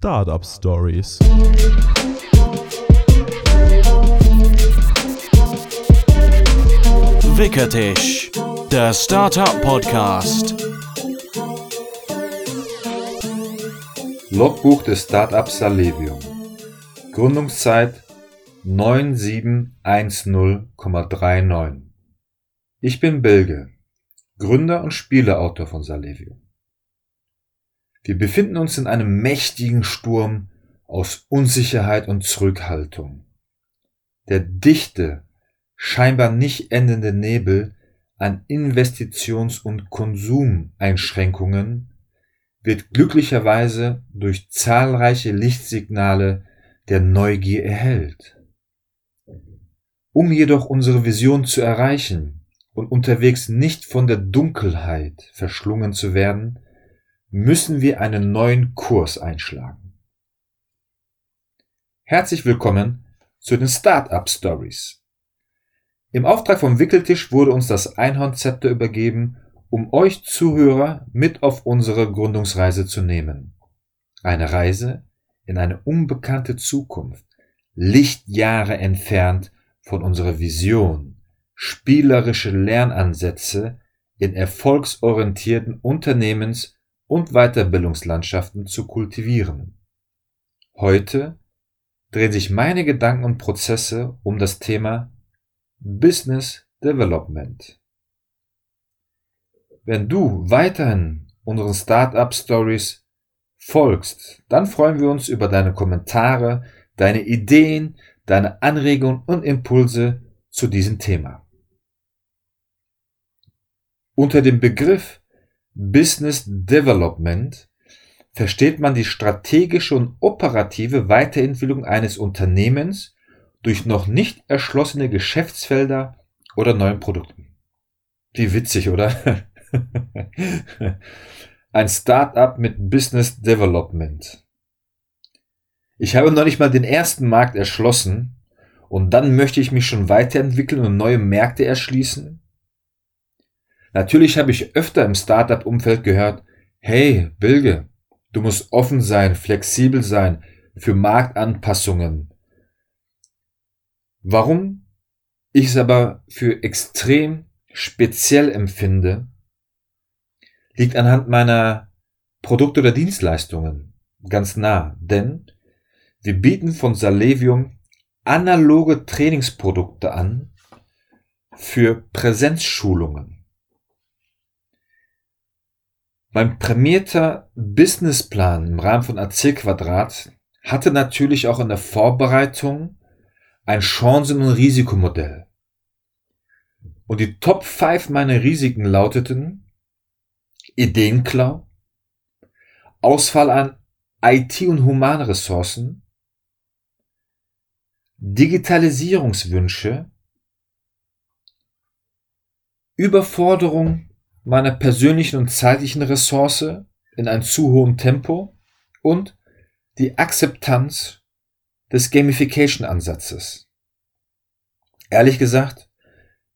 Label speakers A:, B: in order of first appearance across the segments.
A: Startup Stories.
B: Wickertisch, der Startup Podcast.
C: Logbuch des Startups Salevium. Gründungszeit 9710,39. Ich bin Bilge, Gründer und Spieleautor von Salevium. Wir befinden uns in einem mächtigen Sturm aus Unsicherheit und Zurückhaltung. Der dichte, scheinbar nicht endende Nebel an Investitions- und Konsumeinschränkungen wird glücklicherweise durch zahlreiche Lichtsignale der Neugier erhellt. Um jedoch unsere Vision zu erreichen und unterwegs nicht von der Dunkelheit verschlungen zu werden, müssen wir einen neuen Kurs einschlagen. Herzlich willkommen zu den Startup Stories. Im Auftrag vom Wickeltisch wurde uns das Einhornzepter übergeben, um euch Zuhörer mit auf unsere Gründungsreise zu nehmen. Eine Reise in eine unbekannte Zukunft, Lichtjahre entfernt von unserer Vision, spielerische Lernansätze in erfolgsorientierten Unternehmens- und Weiterbildungslandschaften zu kultivieren. Heute drehen sich meine Gedanken und Prozesse um das Thema Business Development. Wenn du weiterhin unseren Startup Stories folgst, dann freuen wir uns über deine Kommentare, deine Ideen, deine Anregungen und Impulse zu diesem Thema. Unter dem Begriff Business Development versteht man die strategische und operative Weiterentwicklung eines Unternehmens durch noch nicht erschlossene Geschäftsfelder oder neuen Produkten. Wie witzig, oder? Ein Startup mit Business Development. Ich habe noch nicht mal den ersten Markt erschlossen und dann möchte ich mich schon weiterentwickeln und neue Märkte erschließen. Natürlich habe ich öfter im Startup-Umfeld gehört, hey, Bilge, du musst offen sein, flexibel sein für Marktanpassungen. Warum ich es aber für extrem speziell empfinde, liegt anhand meiner Produkte oder Dienstleistungen ganz nah, denn wir bieten von Salevium analoge Trainingsprodukte an für Präsenzschulungen. Mein prämierter Businessplan im Rahmen von AC Quadrat hatte natürlich auch in der Vorbereitung ein Chancen- und Risikomodell. Und die Top 5 meiner Risiken lauteten Ideenklau, Ausfall an IT- und Humanressourcen, Digitalisierungswünsche, Überforderung meiner persönlichen und zeitlichen Ressource in einem zu hohen Tempo und die Akzeptanz des Gamification-Ansatzes. Ehrlich gesagt,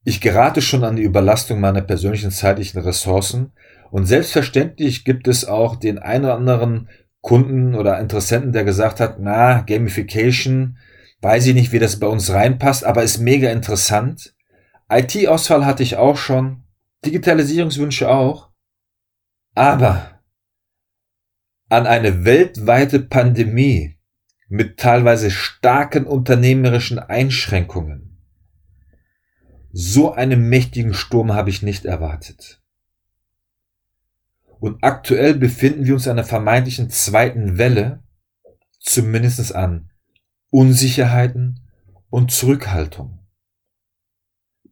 C: ich gerate schon an die Überlastung meiner persönlichen zeitlichen Ressourcen und selbstverständlich gibt es auch den einen oder anderen Kunden oder Interessenten, der gesagt hat, na, Gamification, weiß ich nicht, wie das bei uns reinpasst, aber ist mega interessant. IT-Ausfall hatte ich auch schon, Digitalisierungswünsche auch, aber an eine weltweite Pandemie mit teilweise starken unternehmerischen Einschränkungen. So einen mächtigen Sturm habe ich nicht erwartet. Und aktuell befinden wir uns in einer vermeintlichen zweiten Welle, zumindest an Unsicherheiten und Zurückhaltung.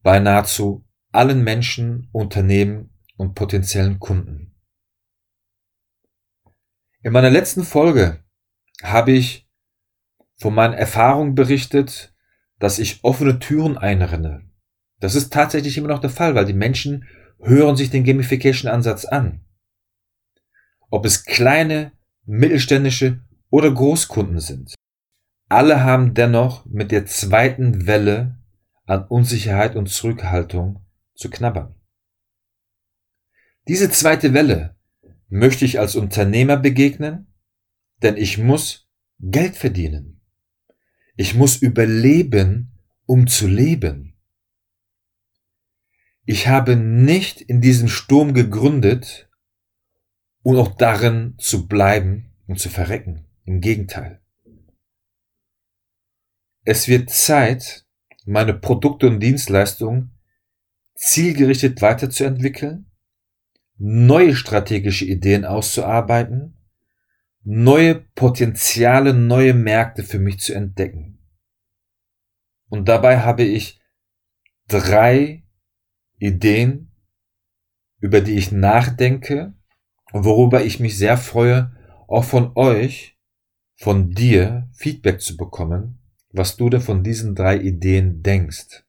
C: Bei nahezu allen Menschen, Unternehmen und potenziellen Kunden. In meiner letzten Folge habe ich von meinen Erfahrungen berichtet, dass ich offene Türen einrenne. Das ist tatsächlich immer noch der Fall, weil die Menschen hören sich den Gamification-Ansatz an. Ob es kleine, mittelständische oder Großkunden sind. Alle haben dennoch mit der zweiten Welle an Unsicherheit und Zurückhaltung zu knabbern. Diese zweite Welle möchte ich als Unternehmer begegnen, denn ich muss Geld verdienen. Ich muss überleben, um zu leben. Ich habe nicht in diesem Sturm gegründet, um auch darin zu bleiben und zu verrecken. Im Gegenteil. Es wird Zeit, meine Produkte und Dienstleistungen zielgerichtet weiterzuentwickeln, neue strategische Ideen auszuarbeiten, neue Potenziale, neue Märkte für mich zu entdecken. Und dabei habe ich drei Ideen, über die ich nachdenke und worüber ich mich sehr freue, auch von euch, von dir Feedback zu bekommen, was du denn von diesen drei Ideen denkst.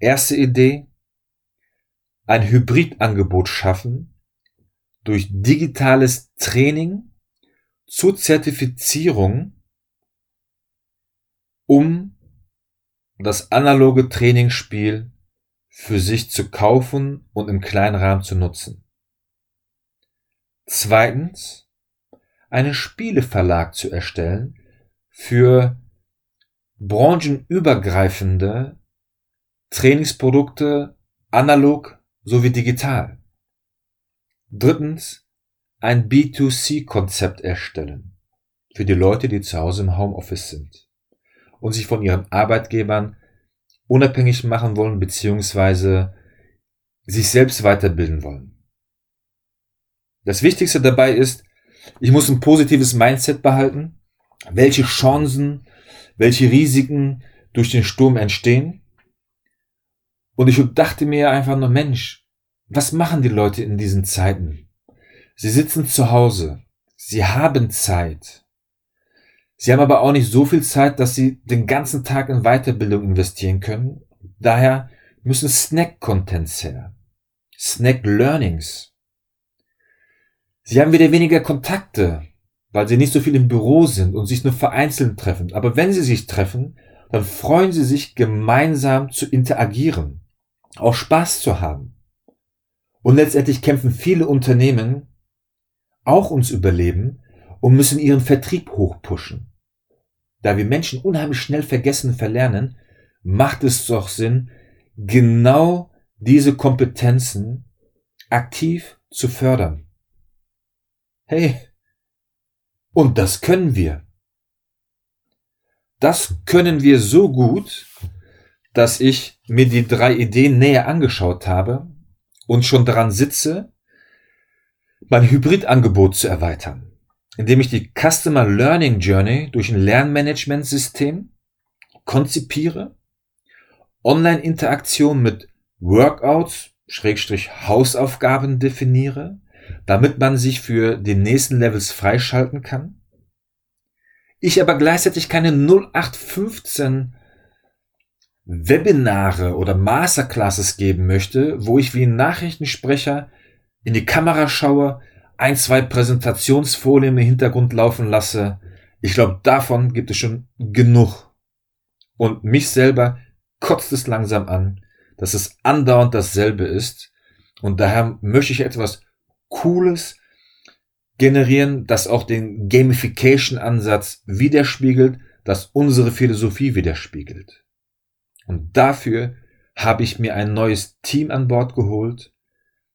C: Erste Idee, ein Hybridangebot schaffen durch digitales Training zur Zertifizierung, um das analoge Trainingsspiel für sich zu kaufen und im kleinen Rahmen zu nutzen. Zweitens, einen Spieleverlag zu erstellen für branchenübergreifende Trainingsprodukte analog sowie digital. Drittens, ein B2C-Konzept erstellen für die Leute, die zu Hause im Homeoffice sind und sich von ihren Arbeitgebern unabhängig machen wollen beziehungsweise sich selbst weiterbilden wollen. Das Wichtigste dabei ist, ich muss ein positives Mindset behalten, welche Chancen, welche Risiken durch den Sturm entstehen. Und ich dachte mir einfach nur, Mensch, was machen die Leute in diesen Zeiten? Sie sitzen zu Hause, sie haben Zeit. Sie haben aber auch nicht so viel Zeit, dass sie den ganzen Tag in Weiterbildung investieren können. Daher müssen Snack-Contents her. Snack-Learnings. Sie haben wieder weniger Kontakte, weil sie nicht so viel im Büro sind und sich nur vereinzelt treffen. Aber wenn sie sich treffen, dann freuen sie sich gemeinsam zu interagieren, auch Spaß zu haben. Und letztendlich kämpfen viele Unternehmen auch ums Überleben und müssen ihren Vertrieb hochpushen. Da wir Menschen unheimlich schnell vergessen verlernen, macht es doch Sinn, genau diese Kompetenzen aktiv zu fördern. Hey, und das können wir. Das können wir so gut, dass ich mir die drei Ideen näher angeschaut habe und schon daran sitze, mein Hybridangebot zu erweitern, indem ich die Customer Learning Journey durch ein Lernmanagementsystem konzipiere, Online-Interaktion mit Workouts, Schrägstrich Hausaufgaben definiere, damit man sich für den nächsten Levels freischalten kann. Ich aber gleichzeitig keine 0815 Webinare oder Masterclasses geben möchte, wo ich wie ein Nachrichtensprecher in die Kamera schaue, ein, zwei Präsentationsfolien im Hintergrund laufen lasse. Ich glaube, davon gibt es schon genug. Und mich selber kotzt es langsam an, dass es andauernd dasselbe ist. Und daher möchte ich etwas Cooles generieren, das auch den Gamification-Ansatz widerspiegelt, das unsere Philosophie widerspiegelt. Und dafür habe ich mir ein neues Team an Bord geholt,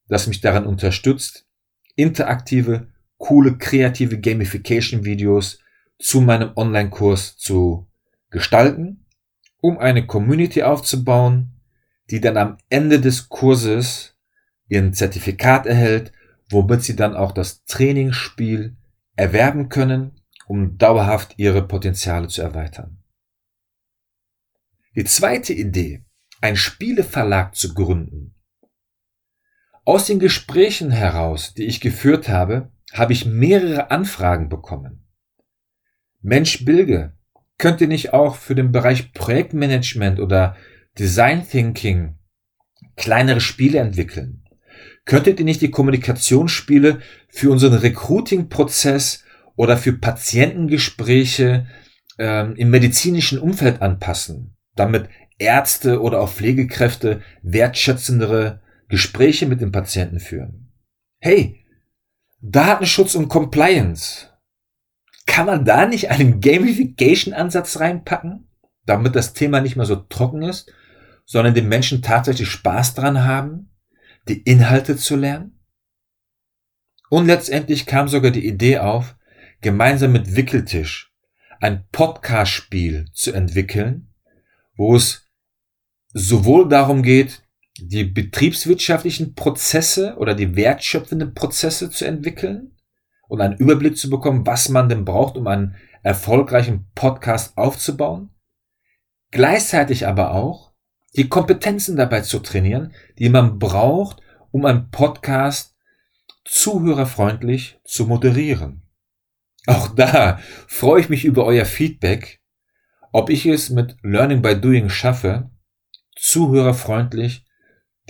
C: das mich daran unterstützt, interaktive, coole, kreative Gamification-Videos zu meinem Online-Kurs zu gestalten, um eine Community aufzubauen, die dann am Ende des Kurses ihren Zertifikat erhält, womit sie dann auch das Trainingsspiel erwerben können, um dauerhaft ihre Potenziale zu erweitern. Die zweite Idee, ein Spieleverlag zu gründen. Aus den Gesprächen heraus, die ich geführt habe, habe ich mehrere Anfragen bekommen. Mensch Bilge, könnt ihr nicht auch für den Bereich Projektmanagement oder Design Thinking kleinere Spiele entwickeln? Könntet ihr nicht die Kommunikationsspiele für unseren Recruiting-Prozess oder für Patientengespräche ähm, im medizinischen Umfeld anpassen, damit Ärzte oder auch Pflegekräfte wertschätzendere Gespräche mit dem Patienten führen? Hey, Datenschutz und Compliance. Kann man da nicht einen Gamification-Ansatz reinpacken, damit das Thema nicht mehr so trocken ist, sondern die Menschen tatsächlich Spaß dran haben, die Inhalte zu lernen? Und letztendlich kam sogar die Idee auf, gemeinsam mit Wickeltisch ein Podcast-Spiel zu entwickeln, wo es sowohl darum geht, die betriebswirtschaftlichen Prozesse oder die wertschöpfenden Prozesse zu entwickeln und einen Überblick zu bekommen, was man denn braucht, um einen erfolgreichen Podcast aufzubauen. Gleichzeitig aber auch die Kompetenzen dabei zu trainieren, die man braucht, um einen Podcast zuhörerfreundlich zu moderieren. Auch da freue ich mich über euer Feedback, ob ich es mit Learning by Doing schaffe, zuhörerfreundlich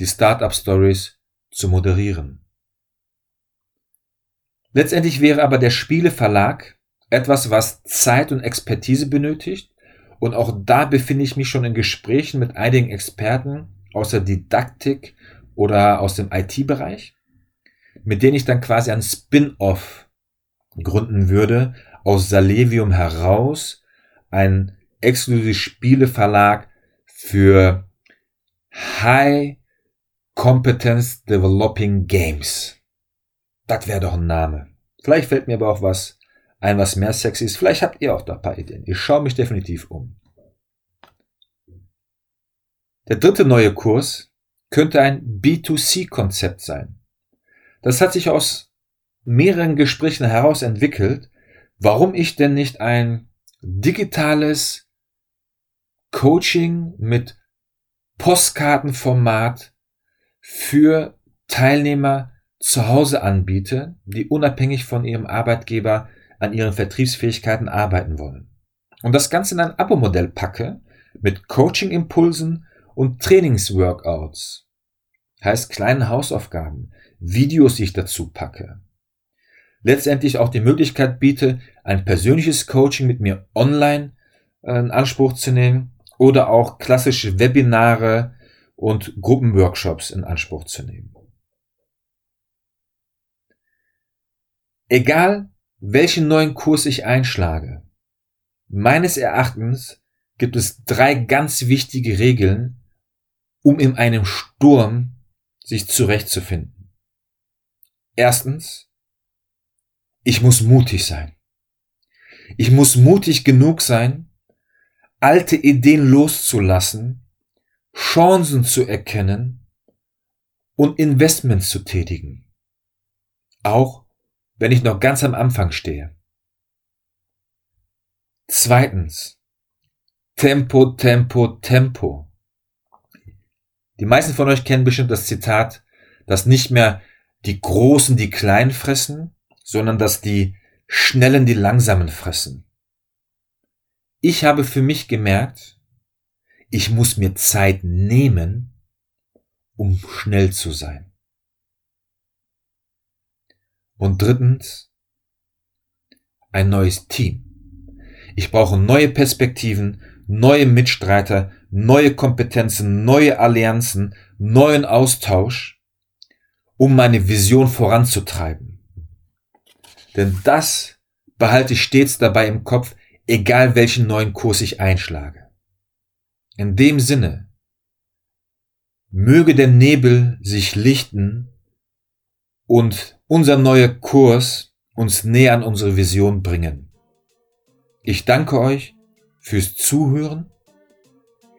C: die Startup Stories zu moderieren. Letztendlich wäre aber der Spieleverlag etwas, was Zeit und Expertise benötigt. Und auch da befinde ich mich schon in Gesprächen mit einigen Experten aus der Didaktik oder aus dem IT-Bereich, mit denen ich dann quasi ein Spin-off gründen würde, aus Salevium heraus, ein exklusives Spieleverlag für High Competence Developing Games. Das wäre doch ein Name. Vielleicht fällt mir aber auch was ein, was mehr sexy ist. Vielleicht habt ihr auch da ein paar Ideen. Ich schaue mich definitiv um. Der dritte neue Kurs könnte ein B2C-Konzept sein. Das hat sich aus mehreren Gesprächen heraus entwickelt, warum ich denn nicht ein digitales Coaching mit Postkartenformat für Teilnehmer zu Hause anbiete, die unabhängig von ihrem Arbeitgeber an ihren Vertriebsfähigkeiten arbeiten wollen. Und das Ganze in ein Abo-Modell packe mit Coaching-Impulsen und Trainingsworkouts. Heißt kleinen Hausaufgaben, Videos, die ich dazu packe. Letztendlich auch die Möglichkeit biete, ein persönliches Coaching mit mir online äh, in Anspruch zu nehmen oder auch klassische Webinare und Gruppenworkshops in Anspruch zu nehmen. Egal, welchen neuen Kurs ich einschlage, meines Erachtens gibt es drei ganz wichtige Regeln, um in einem Sturm sich zurechtzufinden. Erstens, ich muss mutig sein. Ich muss mutig genug sein, alte Ideen loszulassen Chancen zu erkennen und Investments zu tätigen. Auch wenn ich noch ganz am Anfang stehe. Zweitens. Tempo, Tempo, Tempo. Die meisten von euch kennen bestimmt das Zitat, dass nicht mehr die Großen die Kleinen fressen, sondern dass die Schnellen die Langsamen fressen. Ich habe für mich gemerkt, ich muss mir Zeit nehmen, um schnell zu sein. Und drittens, ein neues Team. Ich brauche neue Perspektiven, neue Mitstreiter, neue Kompetenzen, neue Allianzen, neuen Austausch, um meine Vision voranzutreiben. Denn das behalte ich stets dabei im Kopf, egal welchen neuen Kurs ich einschlage. In dem Sinne, möge der Nebel sich lichten und unser neuer Kurs uns näher an unsere Vision bringen. Ich danke euch fürs Zuhören.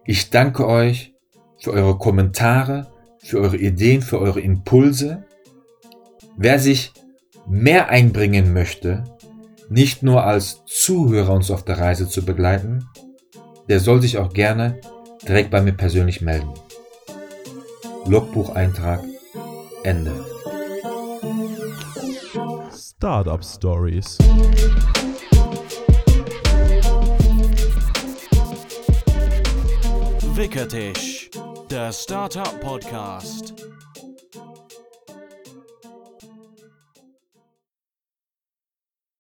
C: Ich danke euch für eure Kommentare, für eure Ideen, für eure Impulse. Wer sich mehr einbringen möchte, nicht nur als Zuhörer uns auf der Reise zu begleiten, der soll sich auch gerne direkt bei mir persönlich melden. Logbucheintrag Ende.
B: Startup Stories. Wickertisch, der Startup Podcast.